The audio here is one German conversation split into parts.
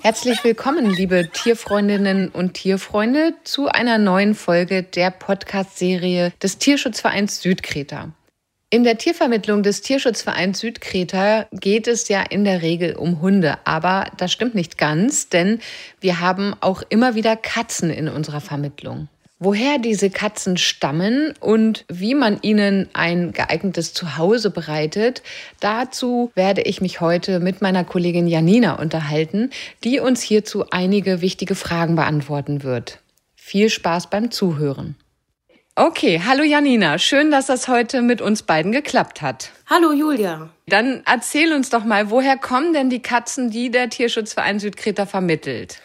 Herzlich willkommen, liebe Tierfreundinnen und Tierfreunde, zu einer neuen Folge der Podcast-Serie des Tierschutzvereins Südkreta. In der Tiervermittlung des Tierschutzvereins Südkreta geht es ja in der Regel um Hunde, aber das stimmt nicht ganz, denn wir haben auch immer wieder Katzen in unserer Vermittlung. Woher diese Katzen stammen und wie man ihnen ein geeignetes Zuhause bereitet, dazu werde ich mich heute mit meiner Kollegin Janina unterhalten, die uns hierzu einige wichtige Fragen beantworten wird. Viel Spaß beim Zuhören. Okay, hallo Janina, schön, dass das heute mit uns beiden geklappt hat. Hallo Julia. Dann erzähl uns doch mal, woher kommen denn die Katzen, die der Tierschutzverein Südkreta vermittelt?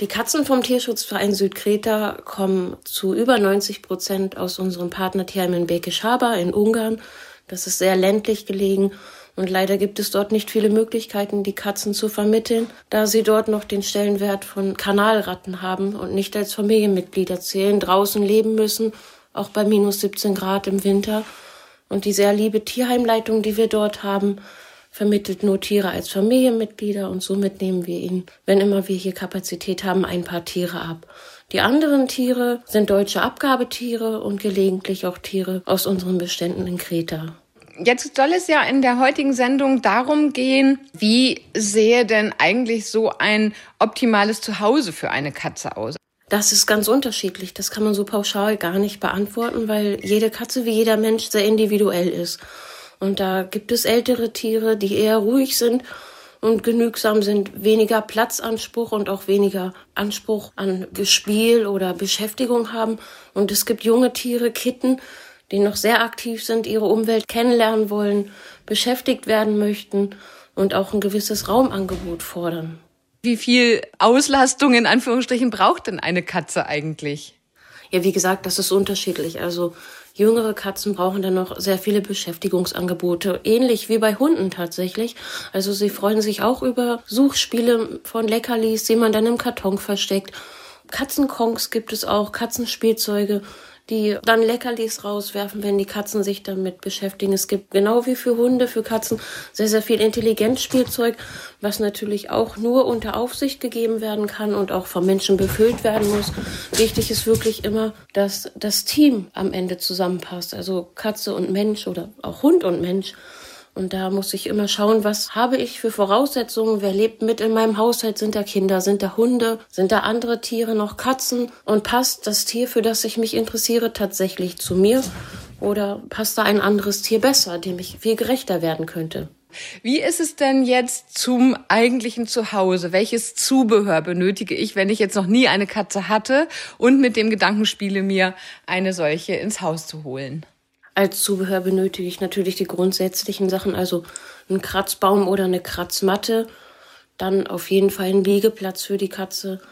Die Katzen vom Tierschutzverein Südkreta kommen zu über 90 Prozent aus unserem Partnertierheim in Bekischaba in Ungarn. Das ist sehr ländlich gelegen und leider gibt es dort nicht viele Möglichkeiten, die Katzen zu vermitteln, da sie dort noch den Stellenwert von Kanalratten haben und nicht als Familienmitglieder zählen, draußen leben müssen auch bei minus 17 Grad im Winter. Und die sehr liebe Tierheimleitung, die wir dort haben, vermittelt nur Tiere als Familienmitglieder und somit nehmen wir ihnen, wenn immer wir hier Kapazität haben, ein paar Tiere ab. Die anderen Tiere sind deutsche Abgabetiere und gelegentlich auch Tiere aus unseren Beständen in Kreta. Jetzt soll es ja in der heutigen Sendung darum gehen, wie sehe denn eigentlich so ein optimales Zuhause für eine Katze aus? Das ist ganz unterschiedlich. Das kann man so pauschal gar nicht beantworten, weil jede Katze wie jeder Mensch sehr individuell ist. Und da gibt es ältere Tiere, die eher ruhig sind und genügsam sind, weniger Platzanspruch und auch weniger Anspruch an Gespiel oder Beschäftigung haben. Und es gibt junge Tiere, Kitten, die noch sehr aktiv sind, ihre Umwelt kennenlernen wollen, beschäftigt werden möchten und auch ein gewisses Raumangebot fordern. Wie viel Auslastung in Anführungsstrichen braucht denn eine Katze eigentlich? Ja, wie gesagt, das ist unterschiedlich. Also jüngere Katzen brauchen dann noch sehr viele Beschäftigungsangebote, ähnlich wie bei Hunden tatsächlich. Also sie freuen sich auch über Suchspiele von Leckerlis, die man dann im Karton versteckt. Katzenkonks gibt es auch, Katzenspielzeuge die dann Leckerlis rauswerfen, wenn die Katzen sich damit beschäftigen. Es gibt genau wie für Hunde, für Katzen sehr, sehr viel Intelligenzspielzeug, was natürlich auch nur unter Aufsicht gegeben werden kann und auch vom Menschen befüllt werden muss. Wichtig ist wirklich immer, dass das Team am Ende zusammenpasst. Also Katze und Mensch oder auch Hund und Mensch. Und da muss ich immer schauen, was habe ich für Voraussetzungen, wer lebt mit in meinem Haushalt, sind da Kinder, sind da Hunde, sind da andere Tiere, noch? Katzen? Und passt das Tier, für das ich mich interessiere, tatsächlich zu mir? Oder passt da ein anderes Tier besser, dem ich viel gerechter werden könnte. Wie ist es denn jetzt zum eigentlichen Zuhause? Welches Zubehör benötige ich, wenn ich jetzt noch nie eine Katze hatte und mit dem Gedanken spiele, mir eine solche ins Haus zu holen? Als Zubehör benötige ich natürlich die grundsätzlichen Sachen, also einen Kratzbaum oder eine Kratzmatte, dann auf jeden Fall einen Liegeplatz für die Katze,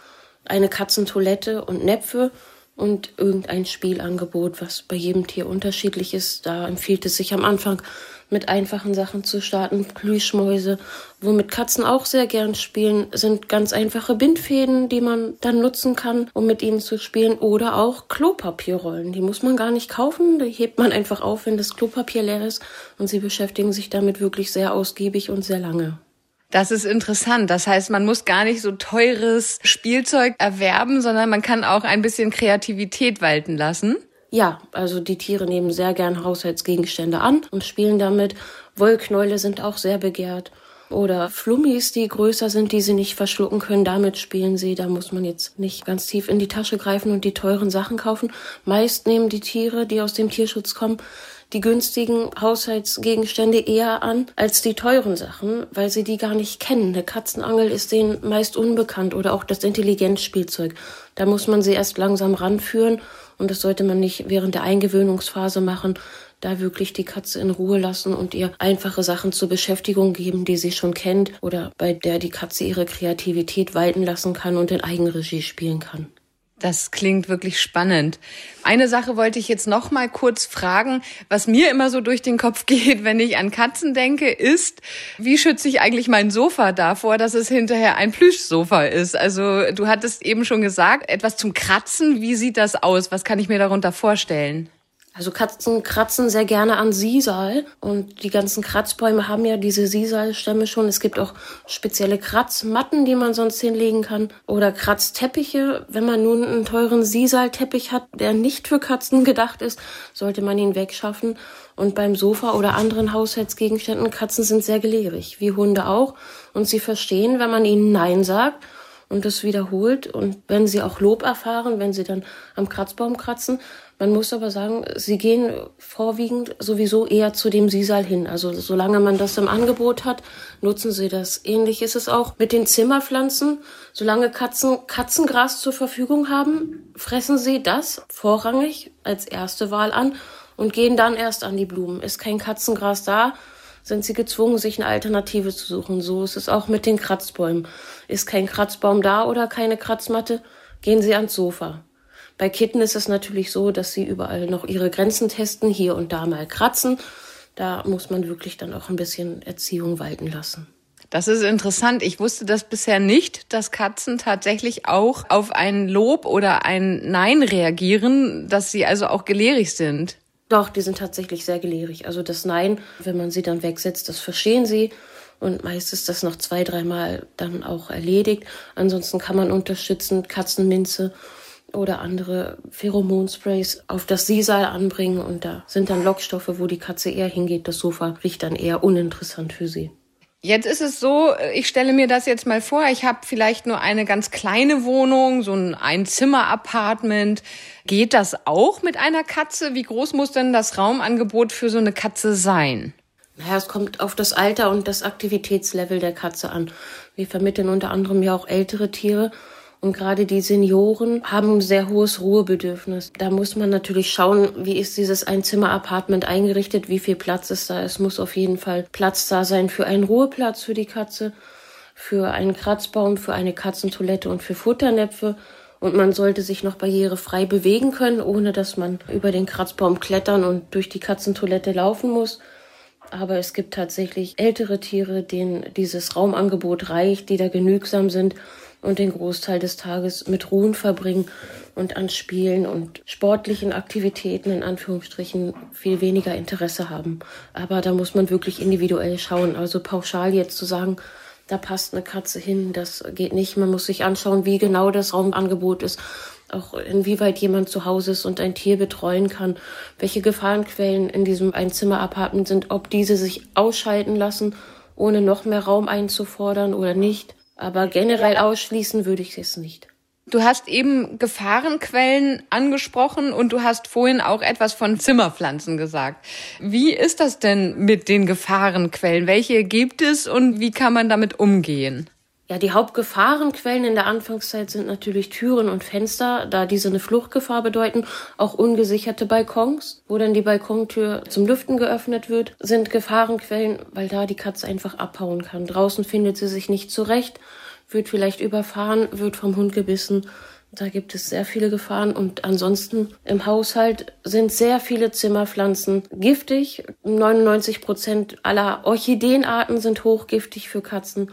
eine Katzentoilette und Näpfe und irgendein Spielangebot, was bei jedem Tier unterschiedlich ist. Da empfiehlt es sich am Anfang mit einfachen Sachen zu starten. Plüschmäuse, womit Katzen auch sehr gern spielen, sind ganz einfache Bindfäden, die man dann nutzen kann, um mit ihnen zu spielen. Oder auch Klopapierrollen. Die muss man gar nicht kaufen. Die hebt man einfach auf, wenn das Klopapier leer ist. Und sie beschäftigen sich damit wirklich sehr ausgiebig und sehr lange. Das ist interessant. Das heißt, man muss gar nicht so teures Spielzeug erwerben, sondern man kann auch ein bisschen Kreativität walten lassen. Ja, also die Tiere nehmen sehr gern Haushaltsgegenstände an und spielen damit. Wollknäule sind auch sehr begehrt. Oder Flummis, die größer sind, die sie nicht verschlucken können, damit spielen sie. Da muss man jetzt nicht ganz tief in die Tasche greifen und die teuren Sachen kaufen. Meist nehmen die Tiere, die aus dem Tierschutz kommen, die günstigen Haushaltsgegenstände eher an als die teuren Sachen, weil sie die gar nicht kennen. Eine Katzenangel ist denen meist unbekannt oder auch das Intelligenzspielzeug. Da muss man sie erst langsam ranführen und das sollte man nicht während der Eingewöhnungsphase machen, da wirklich die Katze in Ruhe lassen und ihr einfache Sachen zur Beschäftigung geben, die sie schon kennt oder bei der die Katze ihre Kreativität walten lassen kann und in Eigenregie spielen kann. Das klingt wirklich spannend. Eine Sache wollte ich jetzt noch mal kurz fragen, was mir immer so durch den Kopf geht, wenn ich an Katzen denke, ist, wie schütze ich eigentlich mein Sofa davor, dass es hinterher ein Plüschsofa ist? Also, du hattest eben schon gesagt, etwas zum Kratzen, wie sieht das aus? Was kann ich mir darunter vorstellen? Also Katzen kratzen sehr gerne an Sisal und die ganzen Kratzbäume haben ja diese Sisalstämme schon. Es gibt auch spezielle Kratzmatten, die man sonst hinlegen kann oder Kratzteppiche. Wenn man nun einen teuren Sisalteppich hat, der nicht für Katzen gedacht ist, sollte man ihn wegschaffen. Und beim Sofa oder anderen Haushaltsgegenständen, Katzen sind sehr gelehrig, wie Hunde auch. Und sie verstehen, wenn man ihnen Nein sagt und das wiederholt und wenn sie auch Lob erfahren, wenn sie dann am Kratzbaum kratzen, man muss aber sagen, sie gehen vorwiegend sowieso eher zu dem Sisal hin. Also solange man das im Angebot hat, nutzen sie das. Ähnlich ist es auch mit den Zimmerpflanzen. Solange Katzen Katzengras zur Verfügung haben, fressen sie das vorrangig als erste Wahl an und gehen dann erst an die Blumen. Ist kein Katzengras da, sind sie gezwungen, sich eine Alternative zu suchen. So ist es auch mit den Kratzbäumen. Ist kein Kratzbaum da oder keine Kratzmatte, gehen sie ans Sofa. Bei Kitten ist es natürlich so, dass sie überall noch ihre Grenzen testen, hier und da mal kratzen. Da muss man wirklich dann auch ein bisschen Erziehung walten lassen. Das ist interessant. Ich wusste das bisher nicht, dass Katzen tatsächlich auch auf ein Lob oder ein Nein reagieren, dass sie also auch gelehrig sind. Doch, die sind tatsächlich sehr gelehrig. Also das Nein, wenn man sie dann wegsetzt, das verstehen sie. Und meist ist das noch zwei, dreimal dann auch erledigt. Ansonsten kann man unterstützen, Katzenminze oder andere Pheromonsprays auf das Sisal anbringen und da sind dann Lockstoffe, wo die Katze eher hingeht. Das Sofa riecht dann eher uninteressant für sie. Jetzt ist es so, ich stelle mir das jetzt mal vor, ich habe vielleicht nur eine ganz kleine Wohnung, so ein Einzimmer-Apartment. Geht das auch mit einer Katze? Wie groß muss denn das Raumangebot für so eine Katze sein? Naja, es kommt auf das Alter und das Aktivitätslevel der Katze an. Wir vermitteln unter anderem ja auch ältere Tiere und gerade die Senioren haben ein sehr hohes Ruhebedürfnis. Da muss man natürlich schauen, wie ist dieses Einzimmer-Apartment eingerichtet, wie viel Platz ist da. Es muss auf jeden Fall Platz da sein für einen Ruheplatz für die Katze, für einen Kratzbaum, für eine Katzentoilette und für Futternäpfe. Und man sollte sich noch barrierefrei bewegen können, ohne dass man über den Kratzbaum klettern und durch die Katzentoilette laufen muss. Aber es gibt tatsächlich ältere Tiere, denen dieses Raumangebot reicht, die da genügsam sind und den Großteil des Tages mit Ruhen verbringen und an Spielen und sportlichen Aktivitäten in Anführungsstrichen viel weniger Interesse haben. Aber da muss man wirklich individuell schauen. Also pauschal jetzt zu sagen, da passt eine Katze hin, das geht nicht. Man muss sich anschauen, wie genau das Raumangebot ist, auch inwieweit jemand zu Hause ist und ein Tier betreuen kann, welche Gefahrenquellen in diesem Einzimmer-Apartment sind, ob diese sich ausschalten lassen, ohne noch mehr Raum einzufordern oder nicht. Aber generell ausschließen würde ich es nicht. Du hast eben Gefahrenquellen angesprochen und du hast vorhin auch etwas von Zimmerpflanzen gesagt. Wie ist das denn mit den Gefahrenquellen? Welche gibt es und wie kann man damit umgehen? Ja, die Hauptgefahrenquellen in der Anfangszeit sind natürlich Türen und Fenster, da diese eine Fluchtgefahr bedeuten. Auch ungesicherte Balkons, wo dann die Balkontür zum Lüften geöffnet wird, sind Gefahrenquellen, weil da die Katze einfach abhauen kann. Draußen findet sie sich nicht zurecht, wird vielleicht überfahren, wird vom Hund gebissen. Da gibt es sehr viele Gefahren und ansonsten im Haushalt sind sehr viele Zimmerpflanzen giftig. 99 Prozent aller Orchideenarten sind hochgiftig für Katzen.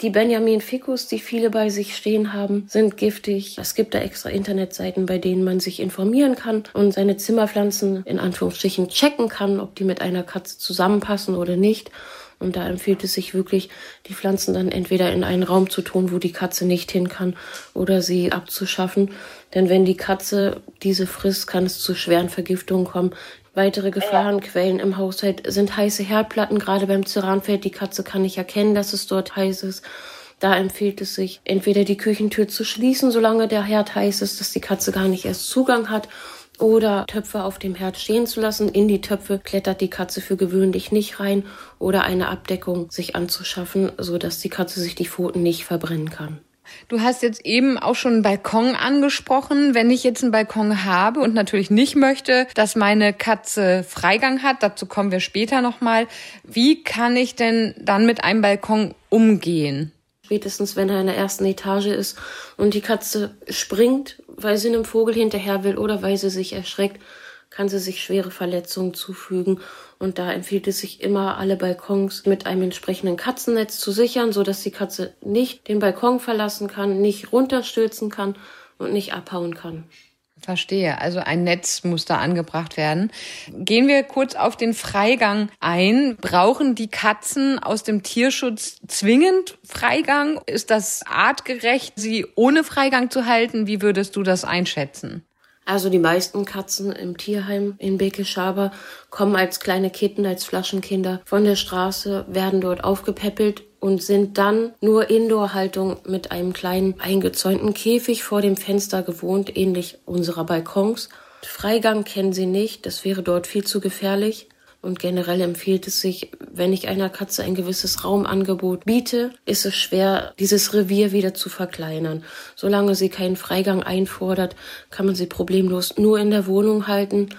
Die Benjamin Ficus, die viele bei sich stehen haben, sind giftig. Es gibt da extra Internetseiten, bei denen man sich informieren kann und seine Zimmerpflanzen in Anführungsstrichen checken kann, ob die mit einer Katze zusammenpassen oder nicht. Und da empfiehlt es sich wirklich, die Pflanzen dann entweder in einen Raum zu tun, wo die Katze nicht hin kann, oder sie abzuschaffen. Denn wenn die Katze diese frisst, kann es zu schweren Vergiftungen kommen, Weitere Gefahrenquellen im Haushalt sind heiße Herdplatten. Gerade beim Ceranfeld, die Katze kann nicht erkennen, dass es dort heiß ist. Da empfiehlt es sich, entweder die Küchentür zu schließen, solange der Herd heiß ist, dass die Katze gar nicht erst Zugang hat, oder Töpfe auf dem Herd stehen zu lassen. In die Töpfe klettert die Katze für gewöhnlich nicht rein oder eine Abdeckung sich anzuschaffen, so dass die Katze sich die Pfoten nicht verbrennen kann. Du hast jetzt eben auch schon einen Balkon angesprochen. Wenn ich jetzt einen Balkon habe und natürlich nicht möchte, dass meine Katze Freigang hat, dazu kommen wir später nochmal. Wie kann ich denn dann mit einem Balkon umgehen? Spätestens, wenn er in der ersten Etage ist und die Katze springt, weil sie einem Vogel hinterher will oder weil sie sich erschreckt, kann sie sich schwere Verletzungen zufügen. Und da empfiehlt es sich immer, alle Balkons mit einem entsprechenden Katzennetz zu sichern, so dass die Katze nicht den Balkon verlassen kann, nicht runterstürzen kann und nicht abhauen kann. Verstehe. Also ein Netz muss da angebracht werden. Gehen wir kurz auf den Freigang ein. Brauchen die Katzen aus dem Tierschutz zwingend Freigang? Ist das artgerecht, sie ohne Freigang zu halten? Wie würdest du das einschätzen? Also die meisten Katzen im Tierheim in Beke-Schaber kommen als kleine Kitten, als Flaschenkinder von der Straße, werden dort aufgepäppelt und sind dann nur Indoor-Haltung mit einem kleinen eingezäunten Käfig vor dem Fenster gewohnt, ähnlich unserer Balkons. Freigang kennen sie nicht, das wäre dort viel zu gefährlich. Und generell empfiehlt es sich, wenn ich einer Katze ein gewisses Raumangebot biete, ist es schwer, dieses Revier wieder zu verkleinern. Solange sie keinen Freigang einfordert, kann man sie problemlos nur in der Wohnung halten.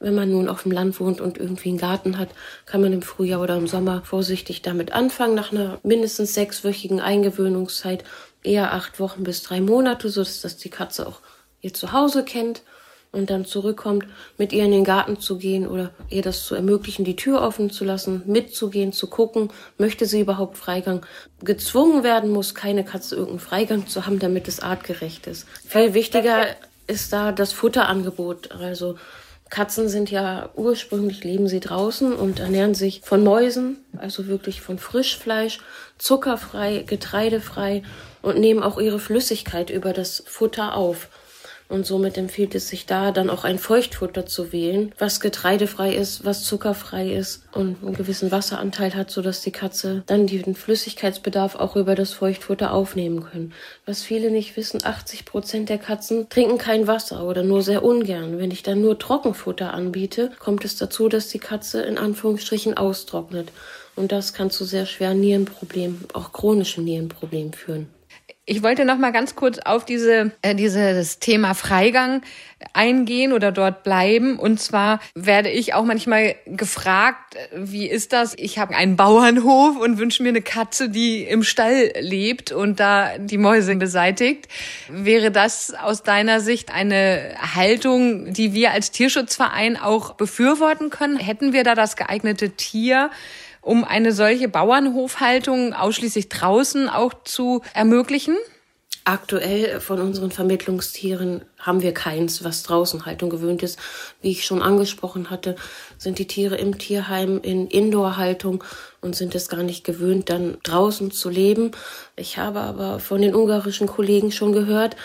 Wenn man nun auf dem Land wohnt und irgendwie einen Garten hat, kann man im Frühjahr oder im Sommer vorsichtig damit anfangen, nach einer mindestens sechswöchigen Eingewöhnungszeit, eher acht Wochen bis drei Monate, so dass die Katze auch ihr Zuhause kennt und dann zurückkommt, mit ihr in den Garten zu gehen oder ihr das zu ermöglichen, die Tür offen zu lassen, mitzugehen, zu gucken, möchte sie überhaupt Freigang. Gezwungen werden muss keine Katze irgendeinen Freigang zu haben, damit es artgerecht ist. Viel wichtiger ist da das Futterangebot. Also Katzen sind ja ursprünglich leben sie draußen und ernähren sich von Mäusen, also wirklich von Frischfleisch, zuckerfrei, getreidefrei und nehmen auch ihre Flüssigkeit über das Futter auf. Und somit empfiehlt es sich da dann auch ein Feuchtfutter zu wählen, was getreidefrei ist, was zuckerfrei ist und einen gewissen Wasseranteil hat, sodass die Katze dann den Flüssigkeitsbedarf auch über das Feuchtfutter aufnehmen können. Was viele nicht wissen, 80 Prozent der Katzen trinken kein Wasser oder nur sehr ungern. Wenn ich dann nur Trockenfutter anbiete, kommt es dazu, dass die Katze in Anführungsstrichen austrocknet. Und das kann zu sehr schweren Nierenproblemen, auch chronischen Nierenproblemen führen. Ich wollte noch mal ganz kurz auf diese äh, dieses Thema Freigang eingehen oder dort bleiben. Und zwar werde ich auch manchmal gefragt, wie ist das? Ich habe einen Bauernhof und wünsche mir eine Katze, die im Stall lebt und da die Mäuse beseitigt. Wäre das aus deiner Sicht eine Haltung, die wir als Tierschutzverein auch befürworten können? Hätten wir da das geeignete Tier? Um eine solche Bauernhofhaltung ausschließlich draußen auch zu ermöglichen? Aktuell von unseren Vermittlungstieren haben wir keins, was draußen Haltung gewöhnt ist. Wie ich schon angesprochen hatte, sind die Tiere im Tierheim in Indoor-Haltung und sind es gar nicht gewöhnt, dann draußen zu leben. Ich habe aber von den ungarischen Kollegen schon gehört,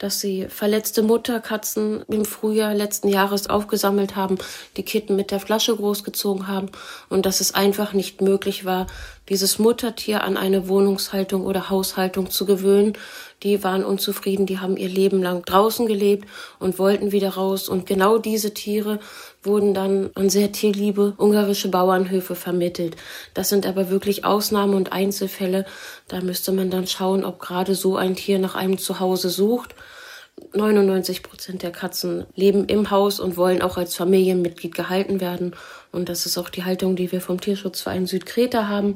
dass sie verletzte Mutterkatzen im Frühjahr letzten Jahres aufgesammelt haben, die Kitten mit der Flasche großgezogen haben und dass es einfach nicht möglich war, dieses Muttertier an eine Wohnungshaltung oder Haushaltung zu gewöhnen. Die waren unzufrieden, die haben ihr Leben lang draußen gelebt und wollten wieder raus. Und genau diese Tiere wurden dann an sehr tierliebe ungarische Bauernhöfe vermittelt. Das sind aber wirklich Ausnahmen und Einzelfälle. Da müsste man dann schauen, ob gerade so ein Tier nach einem Zuhause sucht. 99 Prozent der Katzen leben im Haus und wollen auch als Familienmitglied gehalten werden. Und das ist auch die Haltung, die wir vom Tierschutzverein Südkreta haben,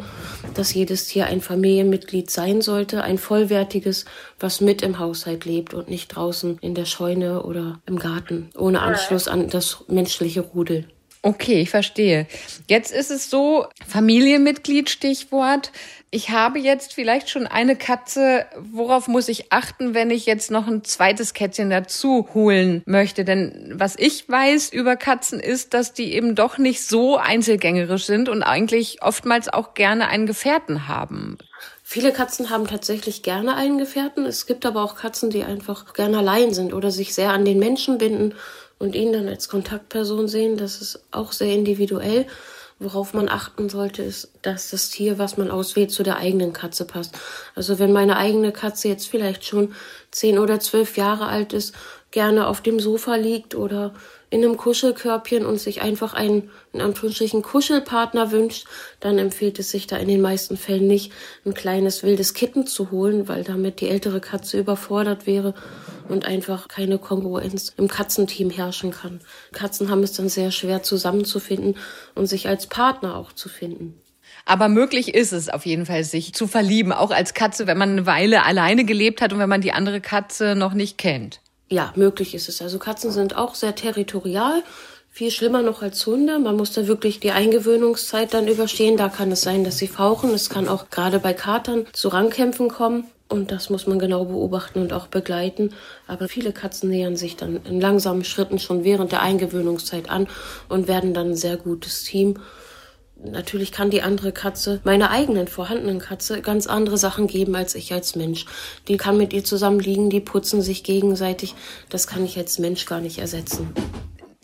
dass jedes Tier ein Familienmitglied sein sollte, ein vollwertiges, was mit im Haushalt lebt und nicht draußen in der Scheune oder im Garten, ohne Anschluss an das menschliche Rudel. Okay, ich verstehe. Jetzt ist es so, Familienmitglied, Stichwort. Ich habe jetzt vielleicht schon eine Katze. Worauf muss ich achten, wenn ich jetzt noch ein zweites Kätzchen dazu holen möchte? Denn was ich weiß über Katzen ist, dass die eben doch nicht so einzelgängerisch sind und eigentlich oftmals auch gerne einen Gefährten haben. Viele Katzen haben tatsächlich gerne einen Gefährten. Es gibt aber auch Katzen, die einfach gerne allein sind oder sich sehr an den Menschen binden und ihn dann als Kontaktperson sehen, das ist auch sehr individuell. Worauf man achten sollte, ist, dass das Tier, was man auswählt, zu der eigenen Katze passt. Also wenn meine eigene Katze jetzt vielleicht schon zehn oder zwölf Jahre alt ist, gerne auf dem Sofa liegt oder in einem Kuschelkörbchen und sich einfach einen, in Anführungsstrichen, Kuschelpartner wünscht, dann empfiehlt es sich da in den meisten Fällen nicht, ein kleines wildes Kitten zu holen, weil damit die ältere Katze überfordert wäre und einfach keine Kongruenz im Katzenteam herrschen kann. Katzen haben es dann sehr schwer zusammenzufinden und sich als Partner auch zu finden. Aber möglich ist es auf jeden Fall, sich zu verlieben, auch als Katze, wenn man eine Weile alleine gelebt hat und wenn man die andere Katze noch nicht kennt. Ja, möglich ist es. Also Katzen sind auch sehr territorial. Viel schlimmer noch als Hunde. Man muss da wirklich die Eingewöhnungszeit dann überstehen. Da kann es sein, dass sie fauchen. Es kann auch gerade bei Katern zu Rangkämpfen kommen. Und das muss man genau beobachten und auch begleiten. Aber viele Katzen nähern sich dann in langsamen Schritten schon während der Eingewöhnungszeit an und werden dann ein sehr gutes Team. Natürlich kann die andere Katze, meiner eigenen vorhandenen Katze, ganz andere Sachen geben als ich als Mensch. Die kann mit ihr zusammen liegen, die putzen sich gegenseitig. Das kann ich als Mensch gar nicht ersetzen.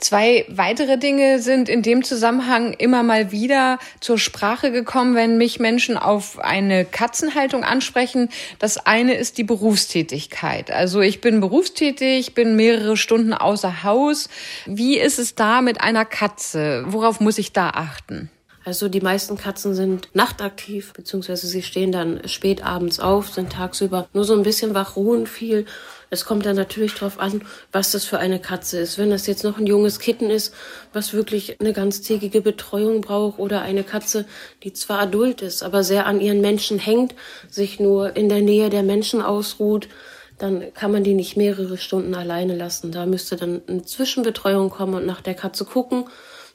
Zwei weitere Dinge sind in dem Zusammenhang immer mal wieder zur Sprache gekommen, wenn mich Menschen auf eine Katzenhaltung ansprechen. Das eine ist die Berufstätigkeit. Also ich bin berufstätig, bin mehrere Stunden außer Haus. Wie ist es da mit einer Katze? Worauf muss ich da achten? Also die meisten Katzen sind nachtaktiv, beziehungsweise sie stehen dann spät abends auf, sind tagsüber nur so ein bisschen wach, ruhen viel. Es kommt dann natürlich darauf an, was das für eine Katze ist. Wenn das jetzt noch ein junges Kitten ist, was wirklich eine ganztägige Betreuung braucht, oder eine Katze, die zwar adult ist, aber sehr an ihren Menschen hängt, sich nur in der Nähe der Menschen ausruht, dann kann man die nicht mehrere Stunden alleine lassen. Da müsste dann eine Zwischenbetreuung kommen und nach der Katze gucken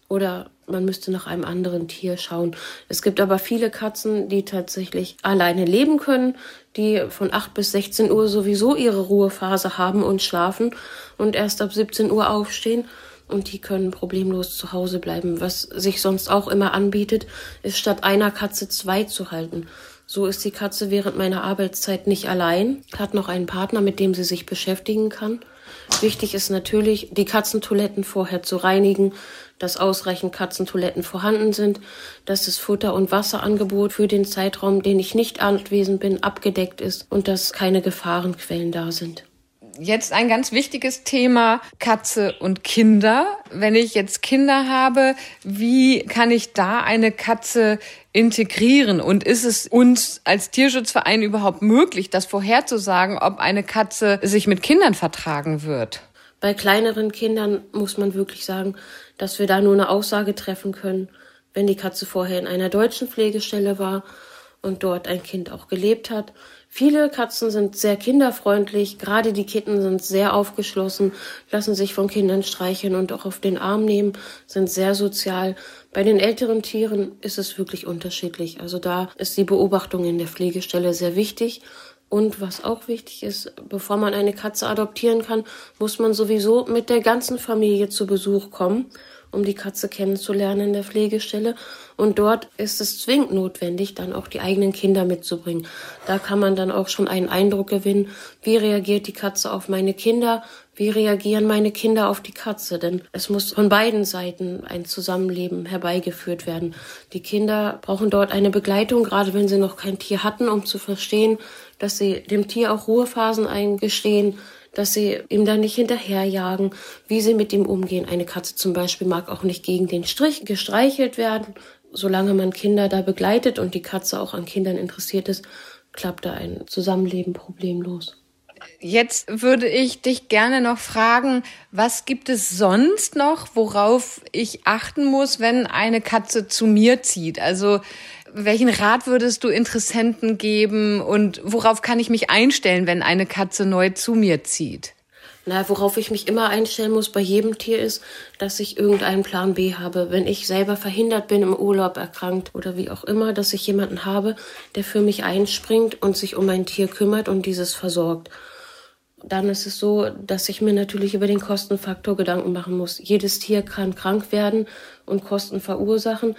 oder man müsste nach einem anderen Tier schauen. Es gibt aber viele Katzen, die tatsächlich alleine leben können, die von 8 bis 16 Uhr sowieso ihre Ruhephase haben und schlafen und erst ab 17 Uhr aufstehen. Und die können problemlos zu Hause bleiben. Was sich sonst auch immer anbietet, ist statt einer Katze zwei zu halten. So ist die Katze während meiner Arbeitszeit nicht allein, hat noch einen Partner, mit dem sie sich beschäftigen kann. Wichtig ist natürlich, die Katzentoiletten vorher zu reinigen, dass ausreichend Katzentoiletten vorhanden sind, dass das Futter- und Wasserangebot für den Zeitraum, den ich nicht anwesend bin, abgedeckt ist und dass keine Gefahrenquellen da sind. Jetzt ein ganz wichtiges Thema Katze und Kinder. Wenn ich jetzt Kinder habe, wie kann ich da eine Katze integrieren? Und ist es uns als Tierschutzverein überhaupt möglich, das vorherzusagen, ob eine Katze sich mit Kindern vertragen wird? Bei kleineren Kindern muss man wirklich sagen, dass wir da nur eine Aussage treffen können, wenn die Katze vorher in einer deutschen Pflegestelle war und dort ein Kind auch gelebt hat. Viele Katzen sind sehr kinderfreundlich, gerade die Kitten sind sehr aufgeschlossen, lassen sich von Kindern streicheln und auch auf den Arm nehmen, sind sehr sozial. Bei den älteren Tieren ist es wirklich unterschiedlich. Also da ist die Beobachtung in der Pflegestelle sehr wichtig. Und was auch wichtig ist, bevor man eine Katze adoptieren kann, muss man sowieso mit der ganzen Familie zu Besuch kommen, um die Katze kennenzulernen in der Pflegestelle. Und dort ist es zwingend notwendig, dann auch die eigenen Kinder mitzubringen. Da kann man dann auch schon einen Eindruck gewinnen, wie reagiert die Katze auf meine Kinder, wie reagieren meine Kinder auf die Katze? Denn es muss von beiden Seiten ein Zusammenleben herbeigeführt werden. Die Kinder brauchen dort eine Begleitung, gerade wenn sie noch kein Tier hatten, um zu verstehen, dass sie dem Tier auch Ruhephasen eingestehen, dass sie ihm da nicht hinterherjagen, wie sie mit ihm umgehen. Eine Katze zum Beispiel mag auch nicht gegen den Strich gestreichelt werden. Solange man Kinder da begleitet und die Katze auch an Kindern interessiert ist, klappt da ein Zusammenleben problemlos. Jetzt würde ich dich gerne noch fragen, was gibt es sonst noch, worauf ich achten muss, wenn eine Katze zu mir zieht? Also welchen Rat würdest du Interessenten geben und worauf kann ich mich einstellen, wenn eine Katze neu zu mir zieht? Na, worauf ich mich immer einstellen muss bei jedem Tier ist, dass ich irgendeinen Plan B habe. Wenn ich selber verhindert bin, im Urlaub erkrankt oder wie auch immer, dass ich jemanden habe, der für mich einspringt und sich um mein Tier kümmert und dieses versorgt dann ist es so, dass ich mir natürlich über den Kostenfaktor Gedanken machen muss. Jedes Tier kann krank werden und Kosten verursachen.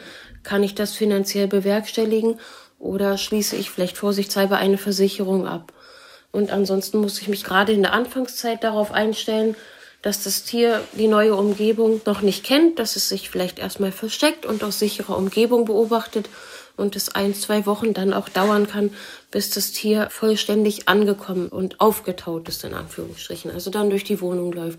Kann ich das finanziell bewerkstelligen oder schließe ich vielleicht vorsichtshalber eine Versicherung ab? Und ansonsten muss ich mich gerade in der Anfangszeit darauf einstellen, dass das Tier die neue Umgebung noch nicht kennt, dass es sich vielleicht erstmal versteckt und aus sicherer Umgebung beobachtet und es ein, zwei Wochen dann auch dauern kann, bis das Tier vollständig angekommen und aufgetaut ist, in Anführungsstrichen. Also dann durch die Wohnung läuft,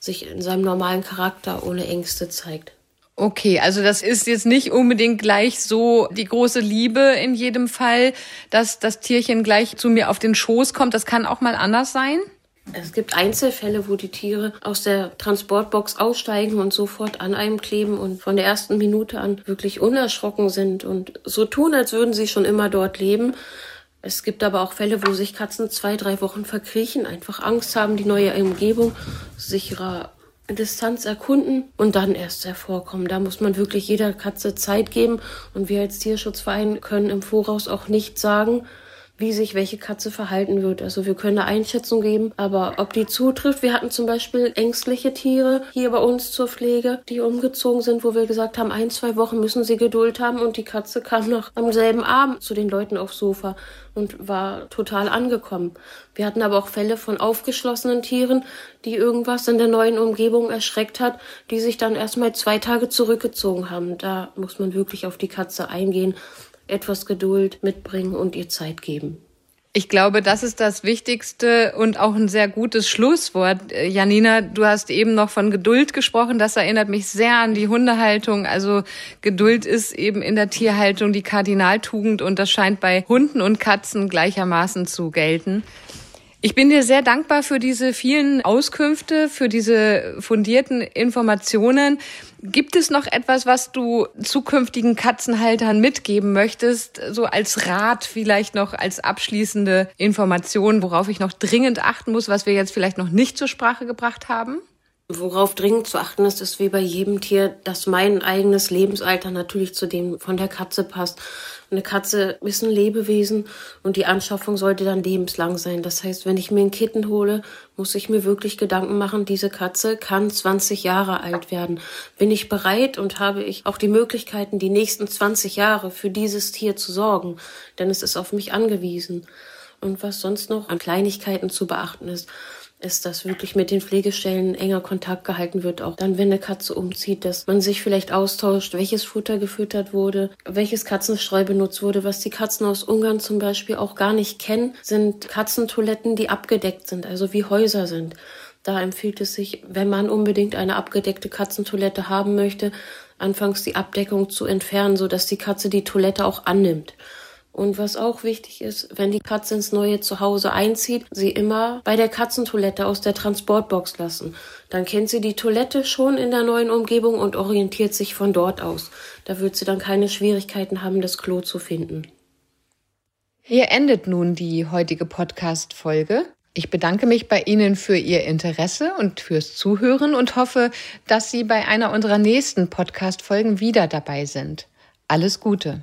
sich in seinem normalen Charakter ohne Ängste zeigt. Okay, also das ist jetzt nicht unbedingt gleich so die große Liebe in jedem Fall, dass das Tierchen gleich zu mir auf den Schoß kommt. Das kann auch mal anders sein. Es gibt Einzelfälle, wo die Tiere aus der Transportbox aussteigen und sofort an einem kleben und von der ersten Minute an wirklich unerschrocken sind und so tun, als würden sie schon immer dort leben. Es gibt aber auch Fälle, wo sich Katzen zwei, drei Wochen verkriechen, einfach Angst haben, die neue Umgebung sicherer Distanz erkunden und dann erst hervorkommen. Da muss man wirklich jeder Katze Zeit geben und wir als Tierschutzverein können im Voraus auch nicht sagen, wie sich welche Katze verhalten wird. Also wir können eine Einschätzung geben, aber ob die zutrifft, wir hatten zum Beispiel ängstliche Tiere hier bei uns zur Pflege, die umgezogen sind, wo wir gesagt haben, ein, zwei Wochen müssen sie Geduld haben und die Katze kam noch am selben Abend zu den Leuten aufs Sofa und war total angekommen. Wir hatten aber auch Fälle von aufgeschlossenen Tieren, die irgendwas in der neuen Umgebung erschreckt hat, die sich dann erstmal zwei Tage zurückgezogen haben. Da muss man wirklich auf die Katze eingehen etwas Geduld mitbringen und ihr Zeit geben. Ich glaube, das ist das Wichtigste und auch ein sehr gutes Schlusswort. Äh, Janina, du hast eben noch von Geduld gesprochen. Das erinnert mich sehr an die Hundehaltung. Also Geduld ist eben in der Tierhaltung die Kardinaltugend und das scheint bei Hunden und Katzen gleichermaßen zu gelten. Ich bin dir sehr dankbar für diese vielen Auskünfte, für diese fundierten Informationen. Gibt es noch etwas, was du zukünftigen Katzenhaltern mitgeben möchtest, so als Rat vielleicht noch als abschließende Information, worauf ich noch dringend achten muss, was wir jetzt vielleicht noch nicht zur Sprache gebracht haben? Worauf dringend zu achten ist, ist wie bei jedem Tier, dass mein eigenes Lebensalter natürlich zu dem von der Katze passt. Eine Katze ist ein Lebewesen und die Anschaffung sollte dann lebenslang sein. Das heißt, wenn ich mir ein Kitten hole, muss ich mir wirklich Gedanken machen, diese Katze kann 20 Jahre alt werden. Bin ich bereit und habe ich auch die Möglichkeiten, die nächsten 20 Jahre für dieses Tier zu sorgen? Denn es ist auf mich angewiesen. Und was sonst noch an Kleinigkeiten zu beachten ist, ist, dass wirklich mit den Pflegestellen enger Kontakt gehalten wird, auch dann, wenn eine Katze umzieht, dass man sich vielleicht austauscht, welches Futter gefüttert wurde, welches Katzenstreu benutzt wurde. Was die Katzen aus Ungarn zum Beispiel auch gar nicht kennen, sind Katzentoiletten, die abgedeckt sind, also wie Häuser sind. Da empfiehlt es sich, wenn man unbedingt eine abgedeckte Katzentoilette haben möchte, anfangs die Abdeckung zu entfernen, so dass die Katze die Toilette auch annimmt. Und was auch wichtig ist, wenn die Katze ins neue Zuhause einzieht, sie immer bei der Katzentoilette aus der Transportbox lassen. Dann kennt sie die Toilette schon in der neuen Umgebung und orientiert sich von dort aus. Da wird sie dann keine Schwierigkeiten haben, das Klo zu finden. Hier endet nun die heutige Podcast-Folge. Ich bedanke mich bei Ihnen für Ihr Interesse und fürs Zuhören und hoffe, dass Sie bei einer unserer nächsten Podcast-Folgen wieder dabei sind. Alles Gute!